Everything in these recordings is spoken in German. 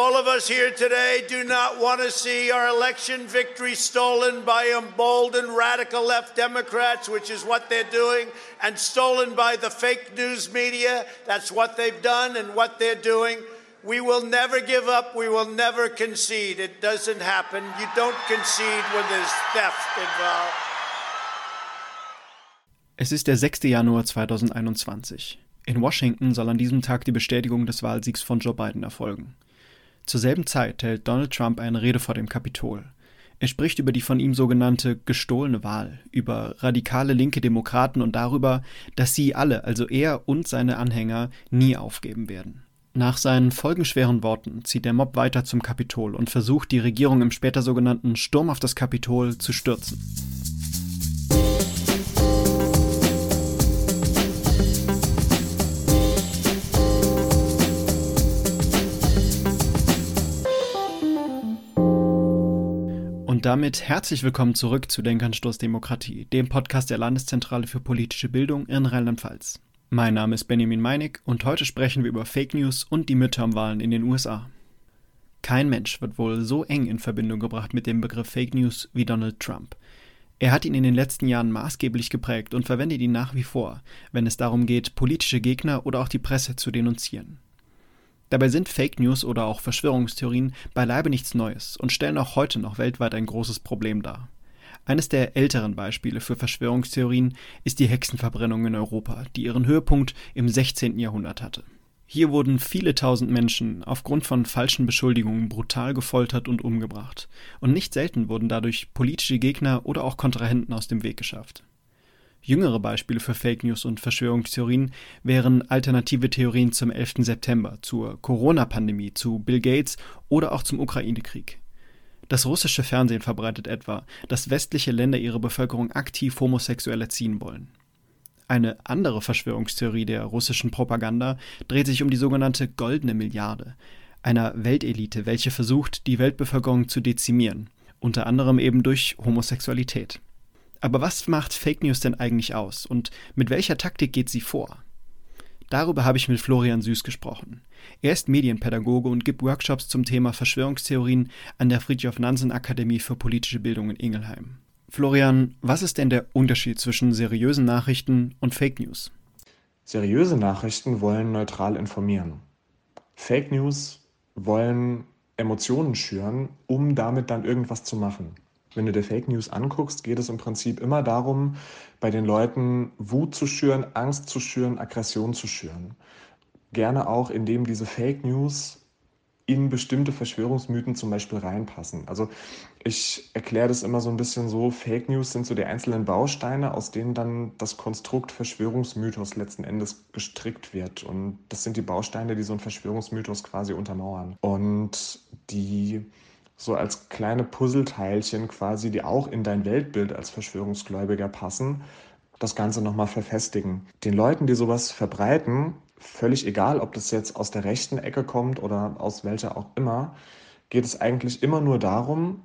All of us here today do not want to see our election victory stolen by emboldened radical left Democrats, which is what they're doing, and stolen by the fake news media. That's what they've done and what they're doing. We will never give up. We will never concede. It doesn't happen. You don't concede when there's theft involved. Es ist der 6. Januar 2021. In Washington soll an diesem Tag die Bestätigung des Wahlsiegs von Joe Biden erfolgen. Zur selben Zeit hält Donald Trump eine Rede vor dem Kapitol. Er spricht über die von ihm sogenannte gestohlene Wahl, über radikale linke Demokraten und darüber, dass sie alle, also er und seine Anhänger, nie aufgeben werden. Nach seinen folgenschweren Worten zieht der Mob weiter zum Kapitol und versucht, die Regierung im später sogenannten Sturm auf das Kapitol zu stürzen. Und damit herzlich willkommen zurück zu Denkanstoß Demokratie, dem Podcast der Landeszentrale für politische Bildung in Rheinland-Pfalz. Mein Name ist Benjamin Meinig und heute sprechen wir über Fake News und die Midterm-Wahlen in den USA. Kein Mensch wird wohl so eng in Verbindung gebracht mit dem Begriff Fake News wie Donald Trump. Er hat ihn in den letzten Jahren maßgeblich geprägt und verwendet ihn nach wie vor, wenn es darum geht, politische Gegner oder auch die Presse zu denunzieren. Dabei sind Fake News oder auch Verschwörungstheorien beileibe nichts Neues und stellen auch heute noch weltweit ein großes Problem dar. Eines der älteren Beispiele für Verschwörungstheorien ist die Hexenverbrennung in Europa, die ihren Höhepunkt im 16. Jahrhundert hatte. Hier wurden viele tausend Menschen aufgrund von falschen Beschuldigungen brutal gefoltert und umgebracht, und nicht selten wurden dadurch politische Gegner oder auch Kontrahenten aus dem Weg geschafft. Jüngere Beispiele für Fake News und Verschwörungstheorien wären alternative Theorien zum 11. September, zur Corona-Pandemie, zu Bill Gates oder auch zum Ukraine-Krieg. Das russische Fernsehen verbreitet etwa, dass westliche Länder ihre Bevölkerung aktiv homosexuell erziehen wollen. Eine andere Verschwörungstheorie der russischen Propaganda dreht sich um die sogenannte goldene Milliarde, einer Weltelite, welche versucht, die Weltbevölkerung zu dezimieren, unter anderem eben durch Homosexualität. Aber was macht Fake News denn eigentlich aus und mit welcher Taktik geht sie vor? Darüber habe ich mit Florian Süß gesprochen. Er ist Medienpädagoge und gibt Workshops zum Thema Verschwörungstheorien an der Friedrich Nansen Akademie für politische Bildung in Ingelheim. Florian, was ist denn der Unterschied zwischen seriösen Nachrichten und Fake News? Seriöse Nachrichten wollen neutral informieren. Fake News wollen Emotionen schüren, um damit dann irgendwas zu machen. Wenn du dir Fake News anguckst, geht es im Prinzip immer darum, bei den Leuten Wut zu schüren, Angst zu schüren, Aggression zu schüren. Gerne auch, indem diese Fake News in bestimmte Verschwörungsmythen zum Beispiel reinpassen. Also ich erkläre das immer so ein bisschen so, Fake News sind so die einzelnen Bausteine, aus denen dann das Konstrukt Verschwörungsmythos letzten Endes gestrickt wird. Und das sind die Bausteine, die so ein Verschwörungsmythos quasi untermauern. Und die so als kleine Puzzleteilchen quasi, die auch in dein Weltbild als Verschwörungsgläubiger passen, das Ganze nochmal verfestigen. Den Leuten, die sowas verbreiten, völlig egal, ob das jetzt aus der rechten Ecke kommt oder aus welcher auch immer, geht es eigentlich immer nur darum,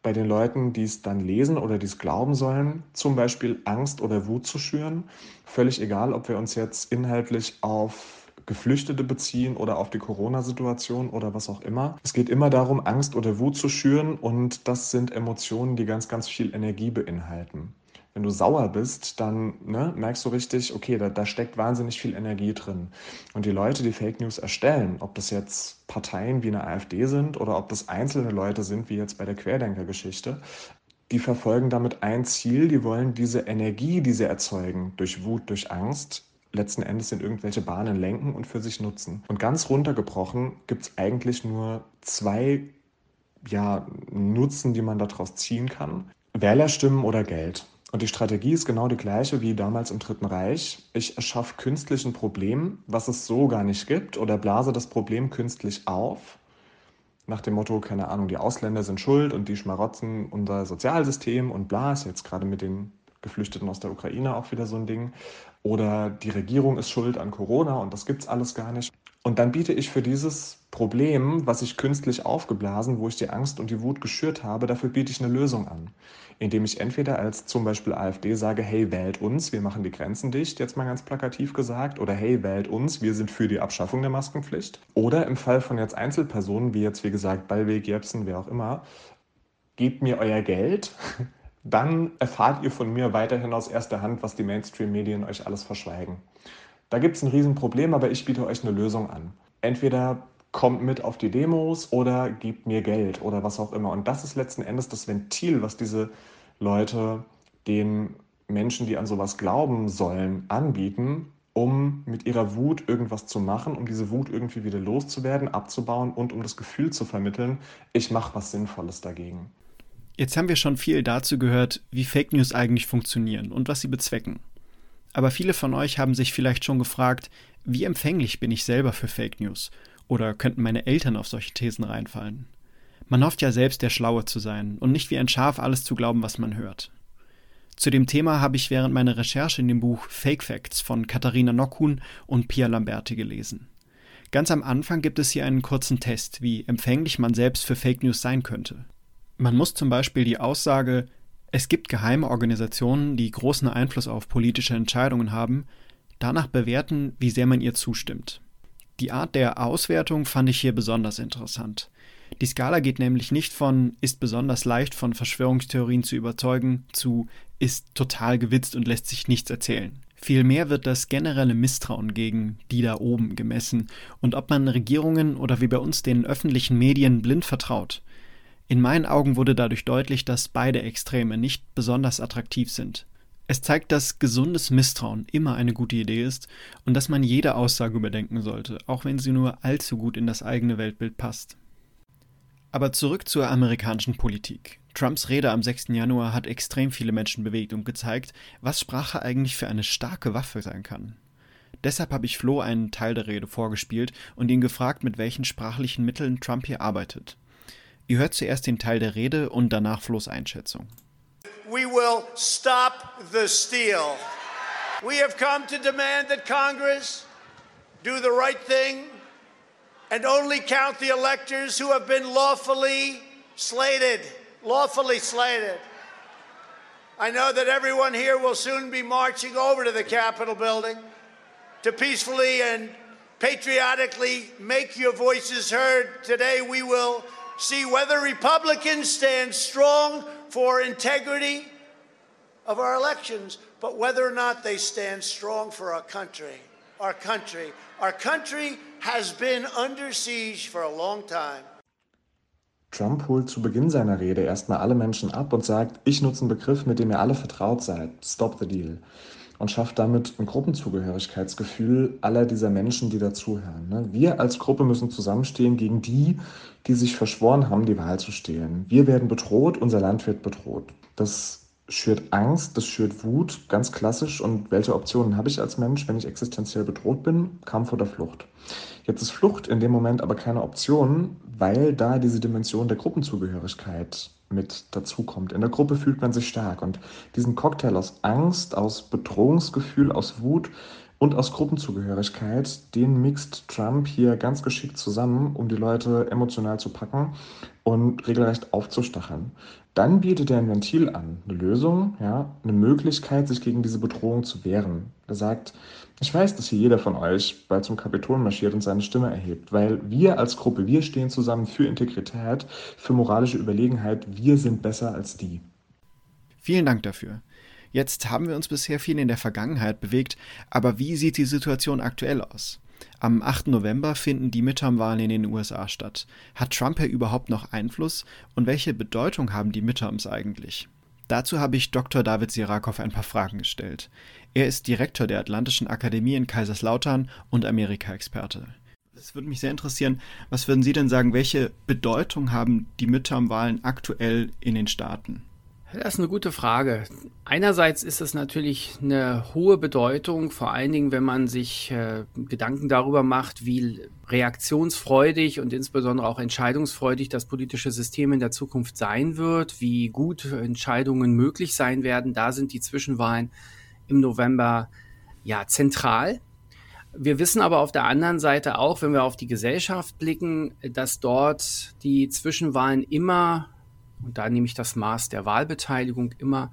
bei den Leuten, die es dann lesen oder die es glauben sollen, zum Beispiel Angst oder Wut zu schüren. Völlig egal, ob wir uns jetzt inhaltlich auf Geflüchtete beziehen oder auf die Corona-Situation oder was auch immer. Es geht immer darum, Angst oder Wut zu schüren und das sind Emotionen, die ganz, ganz viel Energie beinhalten. Wenn du sauer bist, dann ne, merkst du richtig, okay, da, da steckt wahnsinnig viel Energie drin. Und die Leute, die Fake News erstellen, ob das jetzt Parteien wie eine AfD sind oder ob das einzelne Leute sind, wie jetzt bei der Querdenker-Geschichte, die verfolgen damit ein Ziel, die wollen diese Energie, die sie erzeugen, durch Wut, durch Angst, letzten Endes in irgendwelche Bahnen lenken und für sich nutzen. Und ganz runtergebrochen gibt es eigentlich nur zwei ja, Nutzen, die man daraus ziehen kann. Wählerstimmen oder Geld. Und die Strategie ist genau die gleiche wie damals im Dritten Reich. Ich erschaffe künstlich ein Problem, was es so gar nicht gibt, oder blase das Problem künstlich auf. Nach dem Motto, keine Ahnung, die Ausländer sind schuld und die schmarotzen unser Sozialsystem und bla, ist jetzt gerade mit den Geflüchteten aus der Ukraine auch wieder so ein Ding. Oder die Regierung ist schuld an Corona und das gibt es alles gar nicht. Und dann biete ich für dieses Problem, was ich künstlich aufgeblasen, wo ich die Angst und die Wut geschürt habe, dafür biete ich eine Lösung an. Indem ich entweder als zum Beispiel AfD sage, hey, wählt uns, wir machen die Grenzen dicht, jetzt mal ganz plakativ gesagt, oder hey, wählt uns, wir sind für die Abschaffung der Maskenpflicht. Oder im Fall von jetzt Einzelpersonen, wie jetzt wie gesagt Ballweg, Jepsen, wer auch immer, gebt mir euer Geld, dann erfahrt ihr von mir weiterhin aus erster Hand, was die Mainstream-Medien euch alles verschweigen. Da gibt es ein Riesenproblem, aber ich biete euch eine Lösung an. Entweder kommt mit auf die Demos oder gebt mir Geld oder was auch immer. Und das ist letzten Endes das Ventil, was diese Leute den Menschen, die an sowas glauben sollen, anbieten, um mit ihrer Wut irgendwas zu machen, um diese Wut irgendwie wieder loszuwerden, abzubauen und um das Gefühl zu vermitteln, ich mache was Sinnvolles dagegen. Jetzt haben wir schon viel dazu gehört, wie Fake News eigentlich funktionieren und was sie bezwecken. Aber viele von euch haben sich vielleicht schon gefragt, wie empfänglich bin ich selber für Fake News? Oder könnten meine Eltern auf solche Thesen reinfallen? Man hofft ja selbst der Schlaue zu sein und nicht wie ein Schaf alles zu glauben, was man hört. Zu dem Thema habe ich während meiner Recherche in dem Buch Fake Facts von Katharina Nockhun und Pia Lamberti gelesen. Ganz am Anfang gibt es hier einen kurzen Test, wie empfänglich man selbst für Fake News sein könnte. Man muss zum Beispiel die Aussage, es gibt geheime Organisationen, die großen Einfluss auf politische Entscheidungen haben, danach bewerten, wie sehr man ihr zustimmt. Die Art der Auswertung fand ich hier besonders interessant. Die Skala geht nämlich nicht von ist besonders leicht von Verschwörungstheorien zu überzeugen zu ist total gewitzt und lässt sich nichts erzählen. Vielmehr wird das generelle Misstrauen gegen die da oben gemessen und ob man Regierungen oder wie bei uns den öffentlichen Medien blind vertraut. In meinen Augen wurde dadurch deutlich, dass beide Extreme nicht besonders attraktiv sind. Es zeigt, dass gesundes Misstrauen immer eine gute Idee ist und dass man jede Aussage überdenken sollte, auch wenn sie nur allzu gut in das eigene Weltbild passt. Aber zurück zur amerikanischen Politik. Trumps Rede am 6. Januar hat extrem viele Menschen bewegt und gezeigt, was Sprache eigentlich für eine starke Waffe sein kann. Deshalb habe ich Flo einen Teil der Rede vorgespielt und ihn gefragt, mit welchen sprachlichen Mitteln Trump hier arbeitet. Ihr hört zuerst den Teil der Rede und danach Flo's Einschätzung. We will stop the steal. We have come to demand that Congress do the right thing and only count the electors who have been lawfully slated. Lawfully slated. I know that everyone here will soon be marching over to the Capitol building to peacefully and patriotically make your voices heard. Today we will see whether Republicans stand strong for integrity of our elections, but whether or not they stand strong for our country. Our country. Our country has been under siege for a long time. Trump holt zu Beginn seiner Rede erstmal alle Menschen ab und sagt, ich nutze einen Begriff, mit dem ihr alle vertraut seid, Stop the Deal. Und schafft damit ein Gruppenzugehörigkeitsgefühl aller dieser Menschen, die dazuhören. Ne? Wir als Gruppe müssen zusammenstehen gegen die, die sich verschworen haben, die Wahl zu stehlen. Wir werden bedroht, unser Land wird bedroht. Das schürt Angst, das schürt Wut, ganz klassisch. Und welche Optionen habe ich als Mensch, wenn ich existenziell bedroht bin? Kampf oder Flucht. Jetzt ist Flucht in dem Moment aber keine Option, weil da diese Dimension der Gruppenzugehörigkeit mit dazukommt. In der Gruppe fühlt man sich stark und diesen Cocktail aus Angst, aus Bedrohungsgefühl, aus Wut und aus Gruppenzugehörigkeit, den mixt Trump hier ganz geschickt zusammen, um die Leute emotional zu packen und regelrecht aufzustacheln. Dann bietet er ein Ventil an, eine Lösung, ja, eine Möglichkeit, sich gegen diese Bedrohung zu wehren. Er sagt, ich weiß, dass hier jeder von euch bald zum Kapitol marschiert und seine Stimme erhebt, weil wir als Gruppe, wir stehen zusammen für Integrität, für moralische Überlegenheit, wir sind besser als die. Vielen Dank dafür. Jetzt haben wir uns bisher viel in der Vergangenheit bewegt, aber wie sieht die Situation aktuell aus? Am 8. November finden die Midterm-Wahlen in den USA statt. Hat Trump hier überhaupt noch Einfluss und welche Bedeutung haben die Midterms eigentlich? Dazu habe ich Dr. David Sirakow ein paar Fragen gestellt. Er ist Direktor der Atlantischen Akademie in Kaiserslautern und Amerika-Experte. Es würde mich sehr interessieren, was würden Sie denn sagen, welche Bedeutung haben die Midterm-Wahlen aktuell in den Staaten? Das ist eine gute Frage. Einerseits ist es natürlich eine hohe Bedeutung, vor allen Dingen, wenn man sich äh, Gedanken darüber macht, wie reaktionsfreudig und insbesondere auch entscheidungsfreudig das politische System in der Zukunft sein wird, wie gut Entscheidungen möglich sein werden. Da sind die Zwischenwahlen im November ja zentral. Wir wissen aber auf der anderen Seite auch, wenn wir auf die Gesellschaft blicken, dass dort die Zwischenwahlen immer, und da nehme ich das Maß der Wahlbeteiligung, immer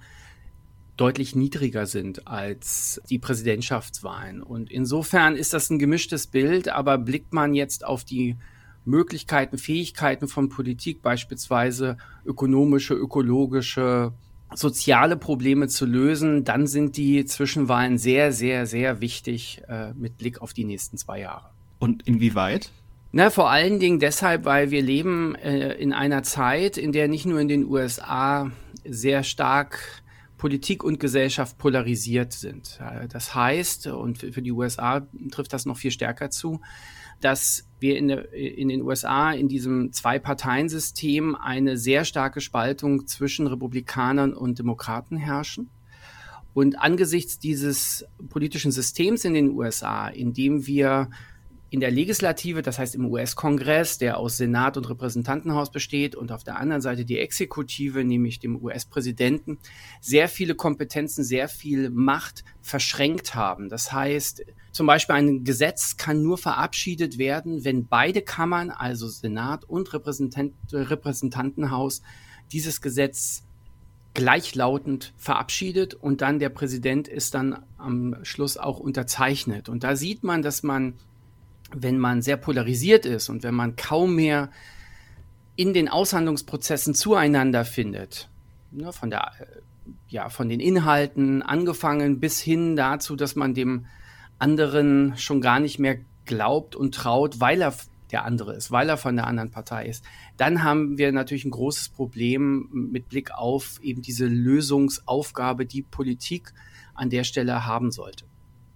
deutlich niedriger sind als die Präsidentschaftswahlen. Und insofern ist das ein gemischtes Bild, aber blickt man jetzt auf die Möglichkeiten, Fähigkeiten von Politik, beispielsweise ökonomische, ökologische, soziale Probleme zu lösen, dann sind die Zwischenwahlen sehr, sehr, sehr wichtig äh, mit Blick auf die nächsten zwei Jahre. Und inwieweit? Na, vor allen Dingen deshalb, weil wir leben äh, in einer Zeit, in der nicht nur in den USA sehr stark Politik und Gesellschaft polarisiert sind. Das heißt, und für die USA trifft das noch viel stärker zu, dass wir in, der, in den USA in diesem Zwei-Parteien-System eine sehr starke Spaltung zwischen Republikanern und Demokraten herrschen. Und angesichts dieses politischen Systems in den USA, in dem wir in der Legislative, das heißt im US-Kongress, der aus Senat und Repräsentantenhaus besteht, und auf der anderen Seite die Exekutive, nämlich dem US-Präsidenten, sehr viele Kompetenzen, sehr viel Macht verschränkt haben. Das heißt, zum Beispiel ein Gesetz kann nur verabschiedet werden, wenn beide Kammern, also Senat und Repräsentant Repräsentantenhaus, dieses Gesetz gleichlautend verabschiedet und dann der Präsident ist dann am Schluss auch unterzeichnet. Und da sieht man, dass man wenn man sehr polarisiert ist und wenn man kaum mehr in den Aushandlungsprozessen zueinander findet, ne, von der äh, ja, von den Inhalten angefangen bis hin dazu, dass man dem anderen schon gar nicht mehr glaubt und traut, weil er der andere ist, weil er von der anderen Partei ist, dann haben wir natürlich ein großes Problem mit Blick auf eben diese Lösungsaufgabe, die Politik an der Stelle haben sollte.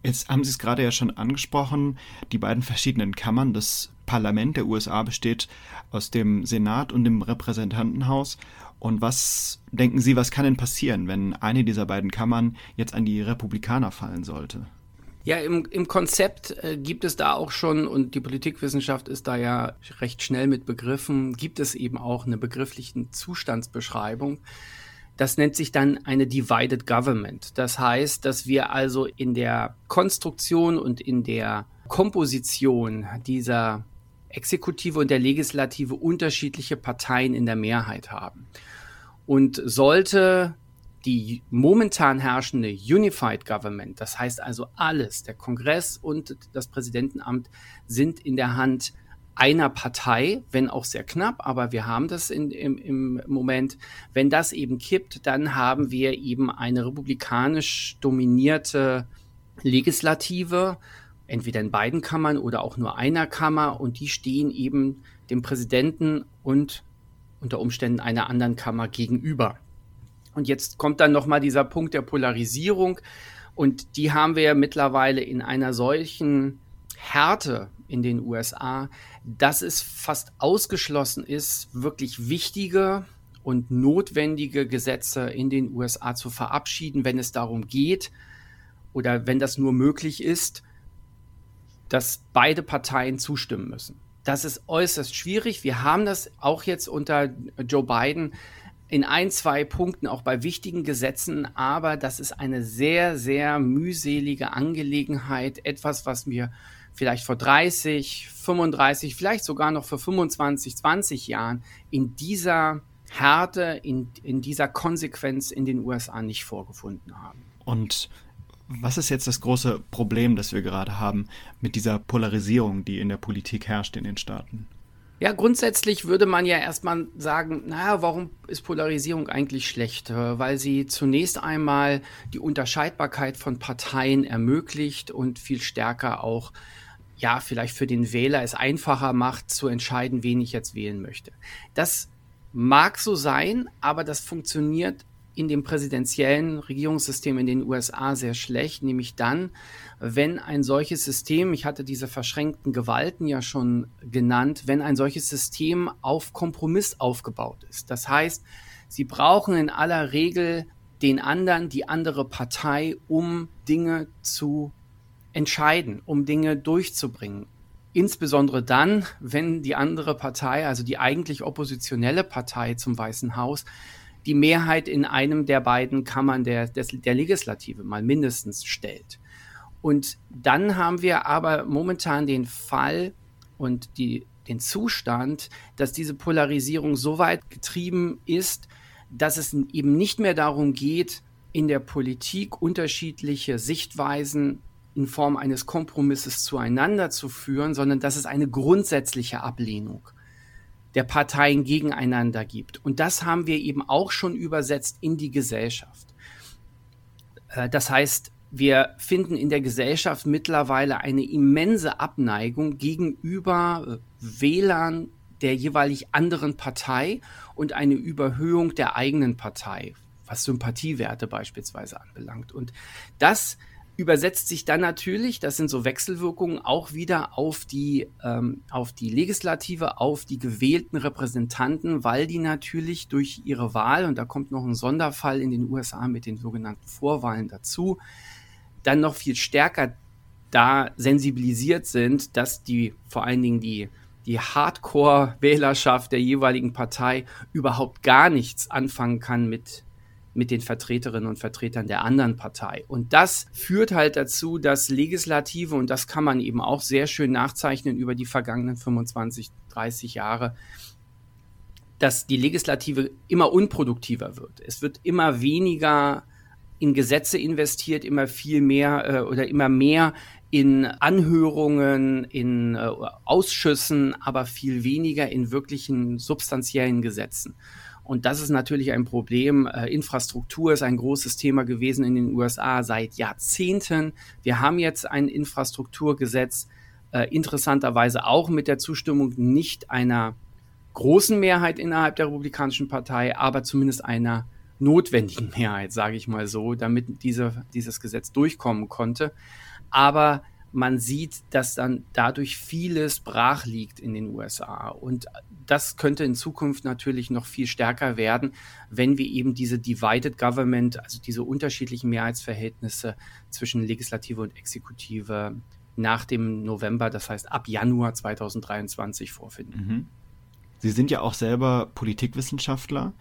Jetzt haben Sie es gerade ja schon angesprochen, die beiden verschiedenen Kammern. Das Parlament der USA besteht aus dem Senat und dem Repräsentantenhaus. Und was denken Sie, was kann denn passieren, wenn eine dieser beiden Kammern jetzt an die Republikaner fallen sollte? Ja, im, im Konzept äh, gibt es da auch schon, und die Politikwissenschaft ist da ja recht schnell mit begriffen, gibt es eben auch eine begriffliche Zustandsbeschreibung. Das nennt sich dann eine Divided Government. Das heißt, dass wir also in der Konstruktion und in der Komposition dieser Exekutive und der Legislative unterschiedliche Parteien in der Mehrheit haben. Und sollte die momentan herrschende Unified Government, das heißt also alles, der Kongress und das Präsidentenamt sind in der Hand einer Partei, wenn auch sehr knapp, aber wir haben das in, im, im Moment. Wenn das eben kippt, dann haben wir eben eine republikanisch dominierte Legislative, entweder in beiden Kammern oder auch nur einer Kammer, und die stehen eben dem Präsidenten und unter Umständen einer anderen Kammer gegenüber. Und jetzt kommt dann nochmal dieser Punkt der Polarisierung. Und die haben wir ja mittlerweile in einer solchen Härte in den USA, dass es fast ausgeschlossen ist, wirklich wichtige und notwendige Gesetze in den USA zu verabschieden, wenn es darum geht oder wenn das nur möglich ist, dass beide Parteien zustimmen müssen. Das ist äußerst schwierig. Wir haben das auch jetzt unter Joe Biden in ein, zwei Punkten auch bei wichtigen Gesetzen, aber das ist eine sehr, sehr mühselige Angelegenheit, etwas, was wir vielleicht vor 30, 35, vielleicht sogar noch vor 25, 20 Jahren in dieser Härte, in, in dieser Konsequenz in den USA nicht vorgefunden haben. Und was ist jetzt das große Problem, das wir gerade haben mit dieser Polarisierung, die in der Politik herrscht in den Staaten? Ja, grundsätzlich würde man ja erstmal sagen, naja, warum ist Polarisierung eigentlich schlecht? Weil sie zunächst einmal die Unterscheidbarkeit von Parteien ermöglicht und viel stärker auch ja, vielleicht für den Wähler es einfacher macht, zu entscheiden, wen ich jetzt wählen möchte. Das mag so sein, aber das funktioniert in dem präsidentiellen Regierungssystem in den USA sehr schlecht, nämlich dann, wenn ein solches System, ich hatte diese verschränkten Gewalten ja schon genannt, wenn ein solches System auf Kompromiss aufgebaut ist. Das heißt, sie brauchen in aller Regel den anderen, die andere Partei, um Dinge zu entscheiden, um Dinge durchzubringen. Insbesondere dann, wenn die andere Partei, also die eigentlich oppositionelle Partei zum Weißen Haus, die Mehrheit in einem der beiden Kammern der, des, der Legislative mal mindestens stellt. Und dann haben wir aber momentan den Fall und die, den Zustand, dass diese Polarisierung so weit getrieben ist, dass es eben nicht mehr darum geht, in der Politik unterschiedliche Sichtweisen in Form eines Kompromisses zueinander zu führen, sondern dass es eine grundsätzliche Ablehnung der Parteien gegeneinander gibt. Und das haben wir eben auch schon übersetzt in die Gesellschaft. Äh, das heißt, wir finden in der Gesellschaft mittlerweile eine immense Abneigung gegenüber äh, Wählern der jeweilig anderen Partei und eine Überhöhung der eigenen Partei, was Sympathiewerte beispielsweise anbelangt. Und das übersetzt sich dann natürlich, das sind so Wechselwirkungen, auch wieder auf die, ähm, auf die Legislative, auf die gewählten Repräsentanten, weil die natürlich durch ihre Wahl, und da kommt noch ein Sonderfall in den USA mit den sogenannten Vorwahlen dazu, dann noch viel stärker da sensibilisiert sind, dass die vor allen Dingen die die Hardcore-Wählerschaft der jeweiligen Partei überhaupt gar nichts anfangen kann mit mit den Vertreterinnen und Vertretern der anderen Partei. Und das führt halt dazu, dass Legislative, und das kann man eben auch sehr schön nachzeichnen über die vergangenen 25, 30 Jahre, dass die Legislative immer unproduktiver wird. Es wird immer weniger in Gesetze investiert, immer viel mehr äh, oder immer mehr in Anhörungen, in äh, Ausschüssen, aber viel weniger in wirklichen substanziellen Gesetzen. Und das ist natürlich ein Problem. Äh, Infrastruktur ist ein großes Thema gewesen in den USA seit Jahrzehnten. Wir haben jetzt ein Infrastrukturgesetz, äh, interessanterweise auch mit der Zustimmung nicht einer großen Mehrheit innerhalb der Republikanischen Partei, aber zumindest einer notwendigen Mehrheit, sage ich mal so, damit diese, dieses Gesetz durchkommen konnte. Aber man sieht, dass dann dadurch vieles brach liegt in den USA. Und das könnte in Zukunft natürlich noch viel stärker werden, wenn wir eben diese Divided Government, also diese unterschiedlichen Mehrheitsverhältnisse zwischen Legislative und Exekutive nach dem November, das heißt ab Januar 2023 vorfinden. Mhm. Sie sind ja auch selber Politikwissenschaftler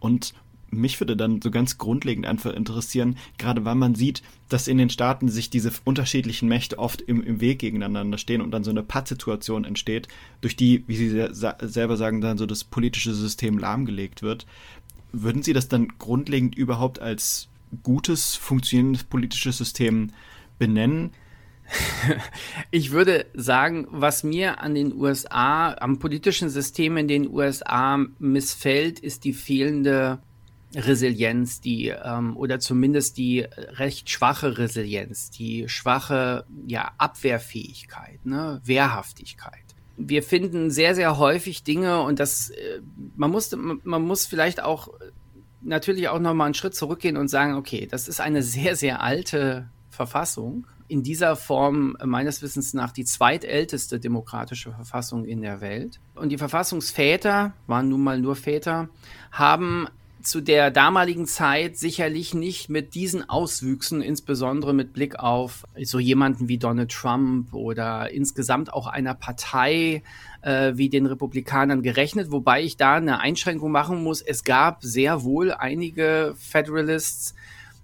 und mich würde dann so ganz grundlegend einfach interessieren, gerade weil man sieht, dass in den Staaten sich diese unterschiedlichen Mächte oft im, im Weg gegeneinander stehen und dann so eine Pattsituation entsteht, durch die, wie Sie selber sagen, dann so das politische System lahmgelegt wird. Würden Sie das dann grundlegend überhaupt als gutes, funktionierendes politisches System benennen? Ich würde sagen, was mir an den USA, am politischen System in den USA missfällt, ist die fehlende Resilienz, die ähm, oder zumindest die recht schwache Resilienz, die schwache ja, Abwehrfähigkeit, ne, Wehrhaftigkeit. Wir finden sehr, sehr häufig Dinge und das, äh, man muss, man muss vielleicht auch natürlich auch nochmal einen Schritt zurückgehen und sagen, okay, das ist eine sehr, sehr alte Verfassung. In dieser Form meines Wissens nach die zweitälteste demokratische Verfassung in der Welt. Und die Verfassungsväter, waren nun mal nur Väter, haben zu der damaligen Zeit sicherlich nicht mit diesen Auswüchsen, insbesondere mit Blick auf so jemanden wie Donald Trump oder insgesamt auch einer Partei äh, wie den Republikanern gerechnet, wobei ich da eine Einschränkung machen muss. Es gab sehr wohl einige Federalists,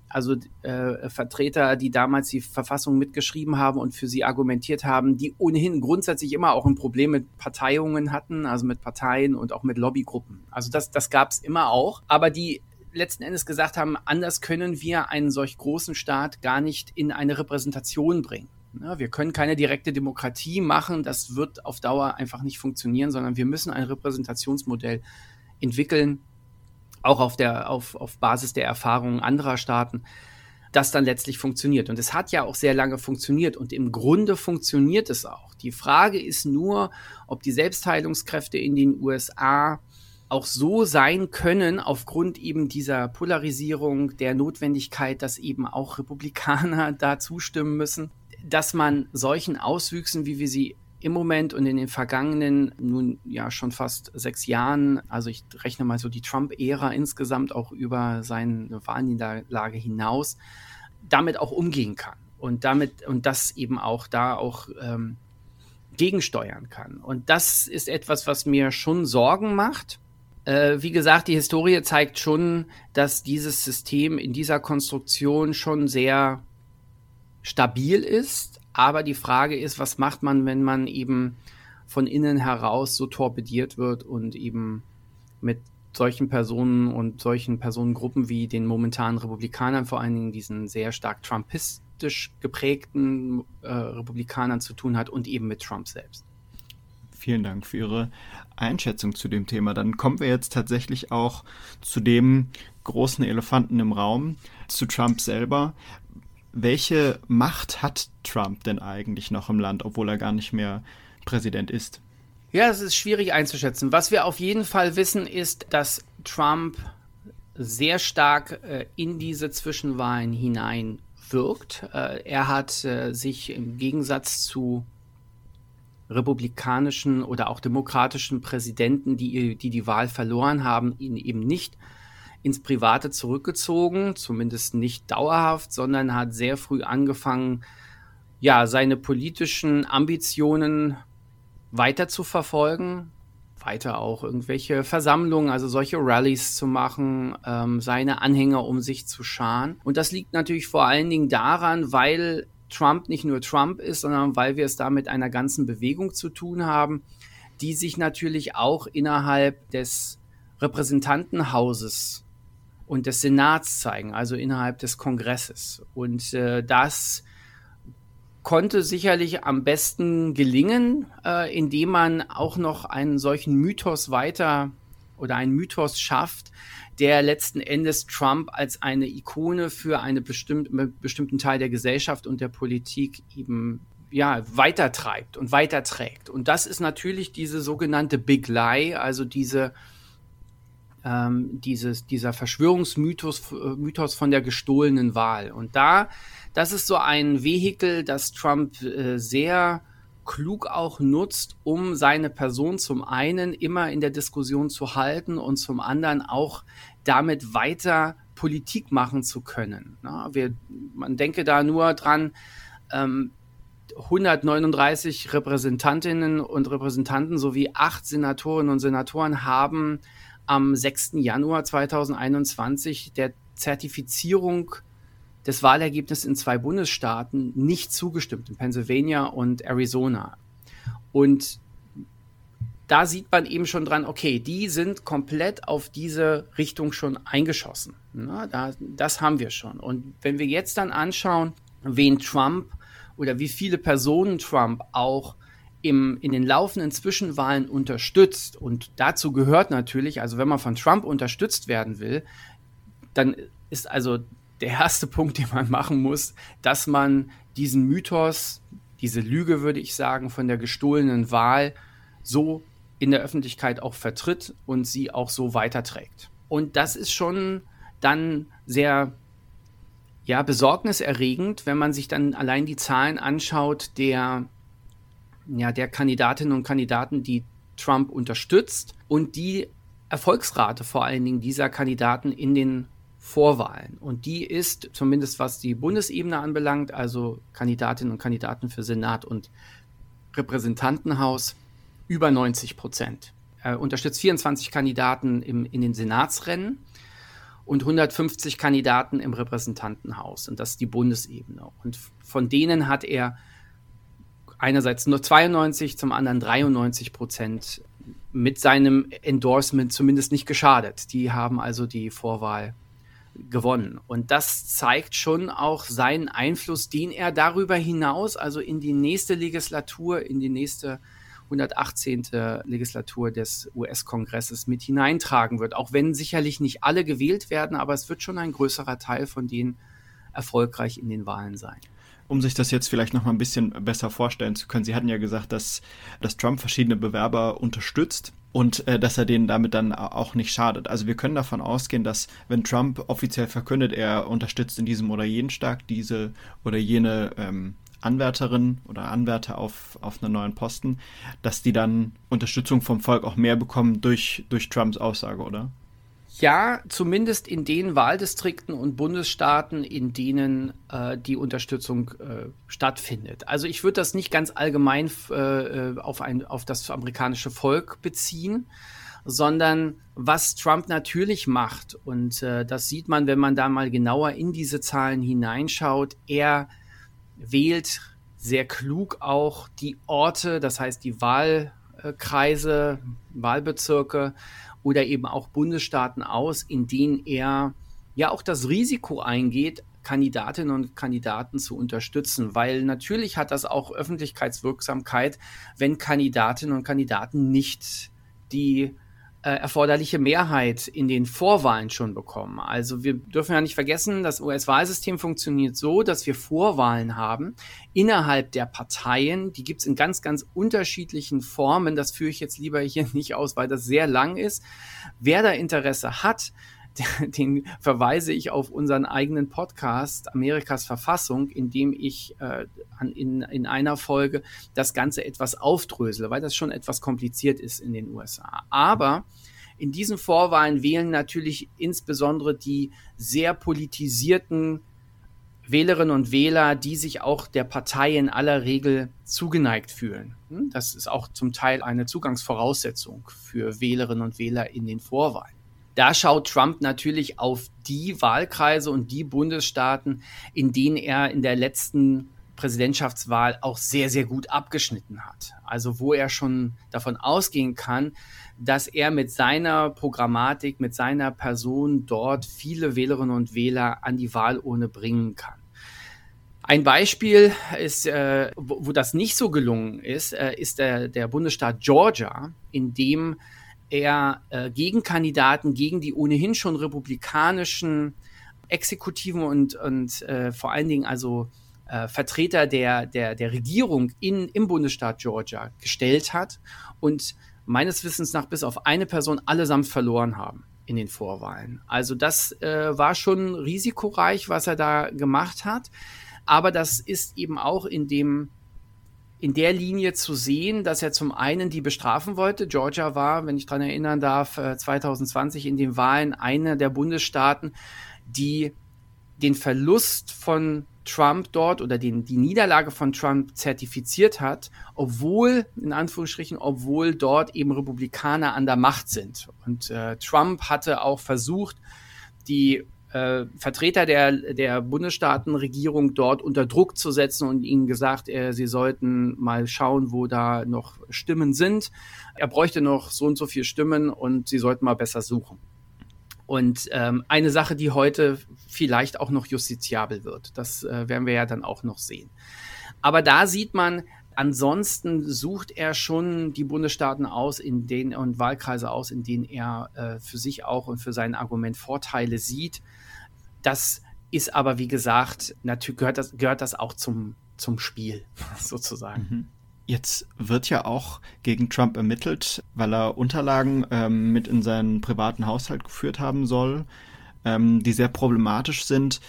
also äh, Vertreter, die damals die Verfassung mitgeschrieben haben und für sie argumentiert haben, die ohnehin grundsätzlich immer auch ein Problem mit Parteiungen hatten, also mit Parteien und auch mit Lobbygruppen. Also das, das gab es immer auch, aber die letzten Endes gesagt haben, anders können wir einen solch großen Staat gar nicht in eine Repräsentation bringen. Ja, wir können keine direkte Demokratie machen, das wird auf Dauer einfach nicht funktionieren, sondern wir müssen ein Repräsentationsmodell entwickeln, auch auf, der, auf, auf Basis der Erfahrungen anderer Staaten, das dann letztlich funktioniert. Und es hat ja auch sehr lange funktioniert und im Grunde funktioniert es auch. Die Frage ist nur, ob die Selbstheilungskräfte in den USA auch so sein können, aufgrund eben dieser Polarisierung, der Notwendigkeit, dass eben auch Republikaner da zustimmen müssen, dass man solchen Auswüchsen, wie wir sie im Moment und in den vergangenen, nun ja schon fast sechs Jahren, also ich rechne mal so die Trump-Ära insgesamt auch über seine Wahlniederlage hinaus, damit auch umgehen kann und damit und das eben auch da auch ähm, gegensteuern kann. Und das ist etwas, was mir schon Sorgen macht. Äh, wie gesagt, die Historie zeigt schon, dass dieses System in dieser Konstruktion schon sehr stabil ist. Aber die Frage ist, was macht man, wenn man eben von innen heraus so torpediert wird und eben mit solchen Personen und solchen Personengruppen wie den momentanen Republikanern, vor allen Dingen diesen sehr stark trumpistisch geprägten äh, Republikanern zu tun hat und eben mit Trump selbst. Vielen Dank für Ihre Einschätzung zu dem Thema. Dann kommen wir jetzt tatsächlich auch zu dem großen Elefanten im Raum, zu Trump selber. Welche Macht hat Trump denn eigentlich noch im Land, obwohl er gar nicht mehr Präsident ist? Ja, es ist schwierig einzuschätzen. Was wir auf jeden Fall wissen, ist, dass Trump sehr stark äh, in diese Zwischenwahlen hinein wirkt. Äh, er hat äh, sich im Gegensatz zu republikanischen oder auch demokratischen Präsidenten, die die, die Wahl verloren haben, ihn eben nicht ins Private zurückgezogen, zumindest nicht dauerhaft, sondern hat sehr früh angefangen, ja, seine politischen Ambitionen weiter zu verfolgen, weiter auch irgendwelche Versammlungen, also solche Rallyes zu machen, ähm, seine Anhänger um sich zu scharen. Und das liegt natürlich vor allen Dingen daran, weil Trump nicht nur Trump ist, sondern weil wir es da mit einer ganzen Bewegung zu tun haben, die sich natürlich auch innerhalb des Repräsentantenhauses und des Senats zeigen, also innerhalb des Kongresses. Und äh, das konnte sicherlich am besten gelingen, äh, indem man auch noch einen solchen Mythos weiter oder einen Mythos schafft, der letzten Endes Trump als eine Ikone für einen bestimmt, bestimmten Teil der Gesellschaft und der Politik eben ja, weitertreibt und weiterträgt. Und das ist natürlich diese sogenannte Big Lie, also diese, ähm, dieses, dieser Verschwörungsmythos äh, Mythos von der gestohlenen Wahl. Und da das ist so ein Vehikel, das Trump äh, sehr klug auch nutzt, um seine Person zum einen immer in der Diskussion zu halten und zum anderen auch damit weiter Politik machen zu können. Na, wir, man denke da nur dran, ähm, 139 Repräsentantinnen und Repräsentanten sowie acht Senatorinnen und Senatoren haben am 6. Januar 2021 der Zertifizierung des Wahlergebnisses in zwei Bundesstaaten nicht zugestimmt, in Pennsylvania und Arizona. Und da sieht man eben schon dran, okay, die sind komplett auf diese Richtung schon eingeschossen. Na, da, das haben wir schon. Und wenn wir jetzt dann anschauen, wen Trump oder wie viele Personen Trump auch im, in den laufenden Zwischenwahlen unterstützt, und dazu gehört natürlich, also wenn man von Trump unterstützt werden will, dann ist also der erste Punkt, den man machen muss, dass man diesen Mythos, diese Lüge, würde ich sagen, von der gestohlenen Wahl so in der Öffentlichkeit auch vertritt und sie auch so weiterträgt. Und das ist schon dann sehr ja, besorgniserregend, wenn man sich dann allein die Zahlen anschaut der, ja, der Kandidatinnen und Kandidaten, die Trump unterstützt und die Erfolgsrate vor allen Dingen dieser Kandidaten in den Vorwahlen. Und die ist, zumindest was die Bundesebene anbelangt, also Kandidatinnen und Kandidaten für Senat und Repräsentantenhaus, über 90 Prozent. Er unterstützt 24 Kandidaten im, in den Senatsrennen und 150 Kandidaten im Repräsentantenhaus. Und das ist die Bundesebene. Und von denen hat er einerseits nur 92, zum anderen 93 Prozent mit seinem Endorsement zumindest nicht geschadet. Die haben also die Vorwahl gewonnen. Und das zeigt schon auch seinen Einfluss, den er darüber hinaus, also in die nächste Legislatur, in die nächste 118. Legislatur des US-Kongresses mit hineintragen wird. Auch wenn sicherlich nicht alle gewählt werden, aber es wird schon ein größerer Teil von denen erfolgreich in den Wahlen sein um sich das jetzt vielleicht noch mal ein bisschen besser vorstellen zu können. Sie hatten ja gesagt, dass, dass Trump verschiedene Bewerber unterstützt und äh, dass er denen damit dann auch nicht schadet. Also wir können davon ausgehen, dass wenn Trump offiziell verkündet, er unterstützt in diesem oder jenen Stark diese oder jene ähm, Anwärterin oder Anwärter auf, auf einen neuen Posten, dass die dann Unterstützung vom Volk auch mehr bekommen durch, durch Trumps Aussage, oder? Ja, zumindest in den Wahldistrikten und Bundesstaaten, in denen äh, die Unterstützung äh, stattfindet. Also ich würde das nicht ganz allgemein äh, äh, auf, ein, auf das amerikanische Volk beziehen, sondern was Trump natürlich macht, und äh, das sieht man, wenn man da mal genauer in diese Zahlen hineinschaut, er wählt sehr klug auch die Orte, das heißt die Wahlkreise, Wahlbezirke oder eben auch Bundesstaaten aus, in denen er ja auch das Risiko eingeht, Kandidatinnen und Kandidaten zu unterstützen, weil natürlich hat das auch Öffentlichkeitswirksamkeit, wenn Kandidatinnen und Kandidaten nicht die erforderliche Mehrheit in den Vorwahlen schon bekommen. Also wir dürfen ja nicht vergessen, das US-Wahlsystem funktioniert so, dass wir Vorwahlen haben innerhalb der Parteien. Die gibt es in ganz, ganz unterschiedlichen Formen. Das führe ich jetzt lieber hier nicht aus, weil das sehr lang ist. Wer da Interesse hat, den verweise ich auf unseren eigenen Podcast Amerikas Verfassung, in dem ich äh, in, in einer Folge das Ganze etwas aufdrösele, weil das schon etwas kompliziert ist in den USA. Aber in diesen Vorwahlen wählen natürlich insbesondere die sehr politisierten Wählerinnen und Wähler, die sich auch der Partei in aller Regel zugeneigt fühlen. Hm, das ist auch zum Teil eine Zugangsvoraussetzung für Wählerinnen und Wähler in den Vorwahlen. Da schaut Trump natürlich auf die Wahlkreise und die Bundesstaaten, in denen er in der letzten Präsidentschaftswahl auch sehr, sehr gut abgeschnitten hat. Also wo er schon davon ausgehen kann, dass er mit seiner Programmatik, mit seiner Person dort viele Wählerinnen und Wähler an die Wahlurne bringen kann. Ein Beispiel ist, äh, wo, wo, das nicht so gelungen ist, äh, ist der, der Bundesstaat Georgia, in dem er äh, Gegenkandidaten gegen die ohnehin schon republikanischen Exekutiven und, und äh, vor allen Dingen also äh, Vertreter der, der, der Regierung in, im Bundesstaat Georgia gestellt hat und meines Wissens nach bis auf eine Person allesamt verloren haben in den Vorwahlen. Also das äh, war schon risikoreich, was er da gemacht hat. Aber das ist eben auch in dem in der Linie zu sehen, dass er zum einen die bestrafen wollte. Georgia war, wenn ich daran erinnern darf, 2020 äh, in den Wahlen einer der Bundesstaaten, die den Verlust von Trump dort oder den, die Niederlage von Trump zertifiziert hat, obwohl, in Anführungsstrichen, obwohl dort eben Republikaner an der Macht sind. Und äh, Trump hatte auch versucht, die äh, Vertreter der, der Bundesstaatenregierung dort unter Druck zu setzen und ihnen gesagt, äh, sie sollten mal schauen, wo da noch Stimmen sind. Er bräuchte noch so und so viele Stimmen und sie sollten mal besser suchen. Und ähm, eine Sache, die heute vielleicht auch noch justiziabel wird, das äh, werden wir ja dann auch noch sehen. Aber da sieht man, ansonsten sucht er schon die Bundesstaaten aus, in denen und Wahlkreise aus, in denen er äh, für sich auch und für sein Argument Vorteile sieht. Das ist aber, wie gesagt, natürlich gehört das, gehört das auch zum, zum Spiel, sozusagen. Mhm. Jetzt wird ja auch gegen Trump ermittelt, weil er Unterlagen ähm, mit in seinen privaten Haushalt geführt haben soll, ähm, die sehr problematisch sind.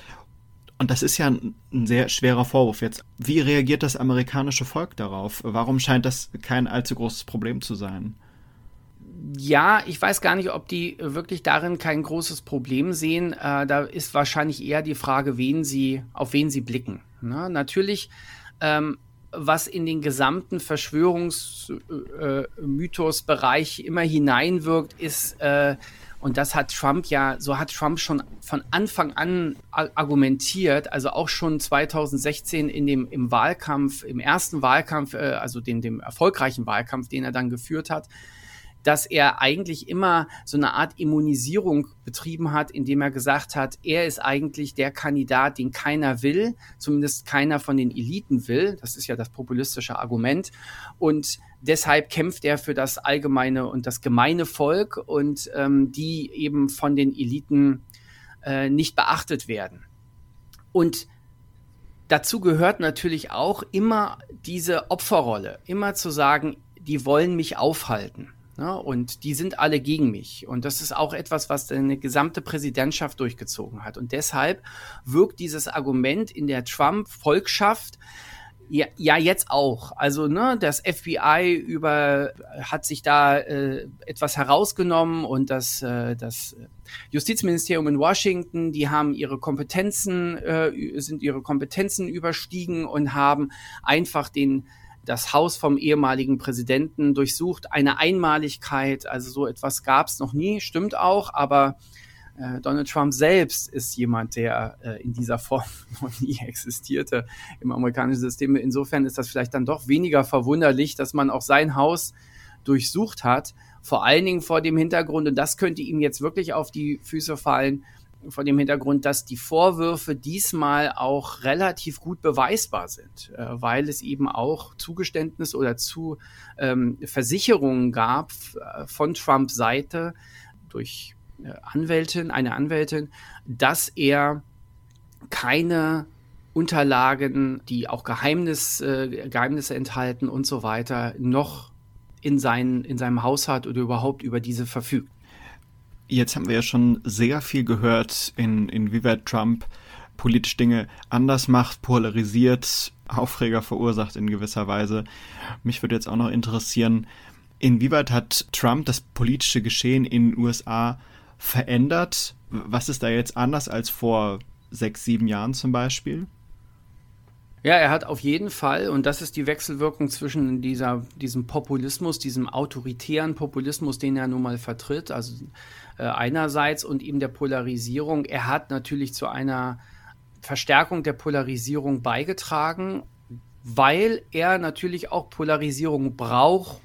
Und das ist ja ein, sehr schwerer Vorwurf jetzt. Wie reagiert das amerikanische Volk darauf? Warum scheint das kein allzu großes Problem zu sein? ja, ich weiß gar nicht, ob die wirklich darin kein großes Problem sehen. Äh, da ist wahrscheinlich eher die Frage, wen sie, auf wen sie blicken. Ne? Natürlich, ähm, was in den gesamten Verschwörungsmythos-Bereich äh, immer hineinwirkt, ist, äh, und das hat Trump ja, so hat Trump schon von Anfang an argumentiert, also auch schon 2016 in dem, im Wahlkampf, im ersten Wahlkampf, äh, also dem, dem erfolgreichen Wahlkampf, den er dann geführt hat, dass er eigentlich immer so eine Art Immunisierung betrieben hat, indem er gesagt hat, er ist eigentlich der Kandidat, den keiner will, zumindest keiner von den Eliten will. Das ist ja das populistische Argument. Und deshalb kämpft er für das allgemeine und das gemeine Volk und ähm, die eben von den Eliten äh, nicht beachtet werden. Und dazu gehört natürlich auch immer diese Opferrolle, immer zu sagen, die wollen mich aufhalten. Ne? Und die sind alle gegen mich. Und das ist auch etwas, was eine gesamte Präsidentschaft durchgezogen hat. Und deshalb wirkt dieses Argument in der Trump-Volkschaft ja, ja, jetzt auch. Also, ne, das FBI über hat sich da äh, etwas herausgenommen und das, äh, das Justizministerium in Washington, die haben ihre Kompetenzen, äh, sind ihre Kompetenzen überstiegen und haben einfach den das Haus vom ehemaligen Präsidenten durchsucht. Eine Einmaligkeit, also so etwas gab es noch nie, stimmt auch, aber Äh, Donald Trump selbst ist jemand, der äh, in dieser Form noch nie existierte im amerikanischen System. Insofern ist das vielleicht dann doch weniger verwunderlich, dass man auch sein Haus durchsucht hat. Vor allen Dingen vor dem Hintergrund, und das könnte ihm jetzt wirklich auf die Füße fallen, vor dem Hintergrund, dass die Vorwürfe diesmal auch relativ gut beweisbar sind, äh, weil es eben auch Zugeständnis oder zu ähm, Versicherungen gab äh, von Trumps Seite durch äh, Anwältin, eine Anwältin, dass er keine Unterlagen, die auch Geheimnis, äh, Geheimnisse enthalten und so weiter, noch in, sein, in seinem Haus hat oder überhaupt über diese verfügt. Jetzt haben wir ja schon sehr viel gehört, in, inwieweit Trump politisch Dinge anders macht, polarisiert, Aufreger verursacht in gewisser Weise. Mich würde jetzt auch noch interessieren, inwieweit hat Trump das politische Geschehen in den USA verändert? Was ist da jetzt anders als vor sechs, sieben Jahren zum Beispiel? Ja, er hat auf jeden Fall, und das ist die Wechselwirkung zwischen dieser, diesem Populismus, diesem autoritären Populismus, den er nun mal vertritt, also äh, einerseits und eben der Polarisierung. Er hat natürlich zu einer Verstärkung der Polarisierung beigetragen, weil er natürlich auch Polarisierung braucht,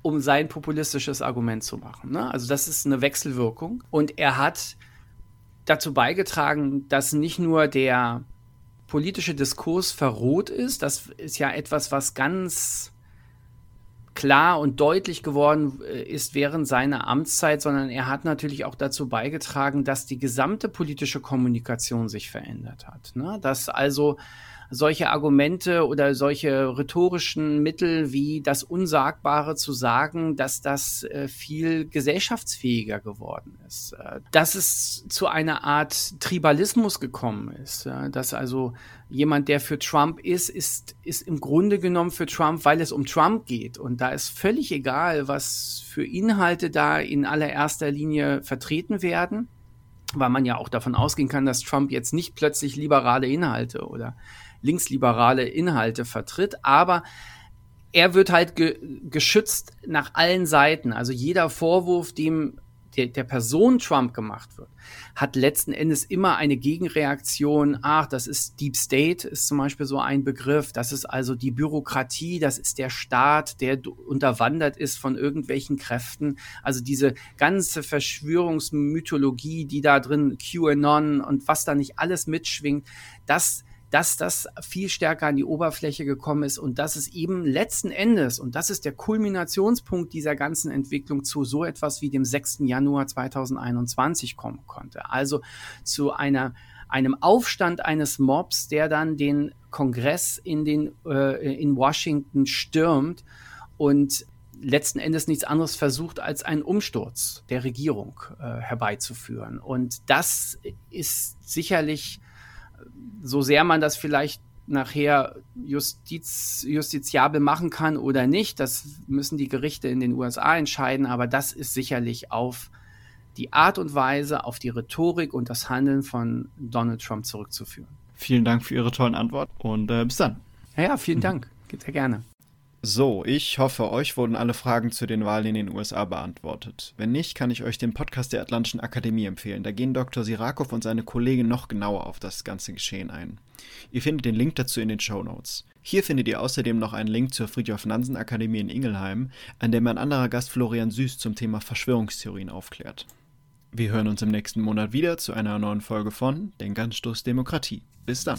um sein populistisches Argument zu machen. Ne? Also das ist eine Wechselwirkung. Und er hat dazu beigetragen, dass nicht nur der politische Diskurs verroht ist. Das ist ja etwas, was ganz klar und deutlich geworden äh, ist während seiner Amtszeit, sondern er hat natürlich auch dazu beigetragen, dass die gesamte politische Kommunikation sich verändert hat. Ne? Dass also solche Argumente oder solche rhetorischen Mittel wie das Unsagbare zu sagen, dass das äh, viel gesellschaftsfähiger geworden ist. Äh, dass es zu einer Art Tribalismus gekommen ist. Dass also jemand, der für Trump ist, ist, ist im Grunde genommen für Trump, weil es um Trump geht. Und da ist völlig egal, was für Inhalte da in allererster Linie vertreten werden weil man ja auch davon ausgehen kann, dass Trump jetzt nicht plötzlich liberale Inhalte oder linksliberale Inhalte vertritt, aber er wird halt ge geschützt nach allen Seiten. Also jeder Vorwurf, dem der, der Person Trump gemacht wird, hat letzten Endes immer eine Gegenreaktion. Ach, das ist Deep State, ist zum Beispiel so ein Begriff. Das ist also die Bürokratie, das ist der Staat, der unterwandert ist von irgendwelchen Kräften. Also diese ganze Verschwörungsmythologie, die da drin, QAnon und was da nicht alles mitschwingt, das dass das viel stärker an die Oberfläche gekommen ist und dass es eben letzten Endes, und das ist der Kulminationspunkt dieser ganzen Entwicklung, zu so etwas wie dem 6. Januar 2021 kommen konnte. Also zu einer einem Aufstand eines Mobs, der dann den Kongress in, den, äh, in Washington stürmt und letzten Endes nichts anderes versucht, als einen Umsturz der Regierung äh, herbeizuführen. Und das ist sicherlich so sehr man das vielleicht nachher justiz, justiziabel machen kann oder nicht, das müssen die Gerichte in den USA entscheiden, aber das ist sicherlich auf die Art und Weise, auf die Rhetorik und das Handeln von Donald Trump zurückzuführen. Vielen Dank für Ihre tollen Antworten und äh, bis dann. Ja, ja vielen Dank. Sehr gerne. So, ich hoffe, euch wurden alle Fragen zu den Wahlen in den USA beantwortet. Wenn nicht, kann ich euch den Podcast der Atlantischen Akademie empfehlen. Da gehen Dr. Sirakov und seine Kollegin noch genauer auf das ganze Geschehen ein. Ihr findet den Link dazu in den Show Notes. Hier findet ihr außerdem noch einen Link zur Friedhof Nansen Akademie in Ingelheim, an der mein anderer Gast Florian Süß zum Thema Verschwörungstheorien aufklärt. Wir hören uns im nächsten Monat wieder zu einer neuen Folge von Denkanstoß Demokratie. Bis dann.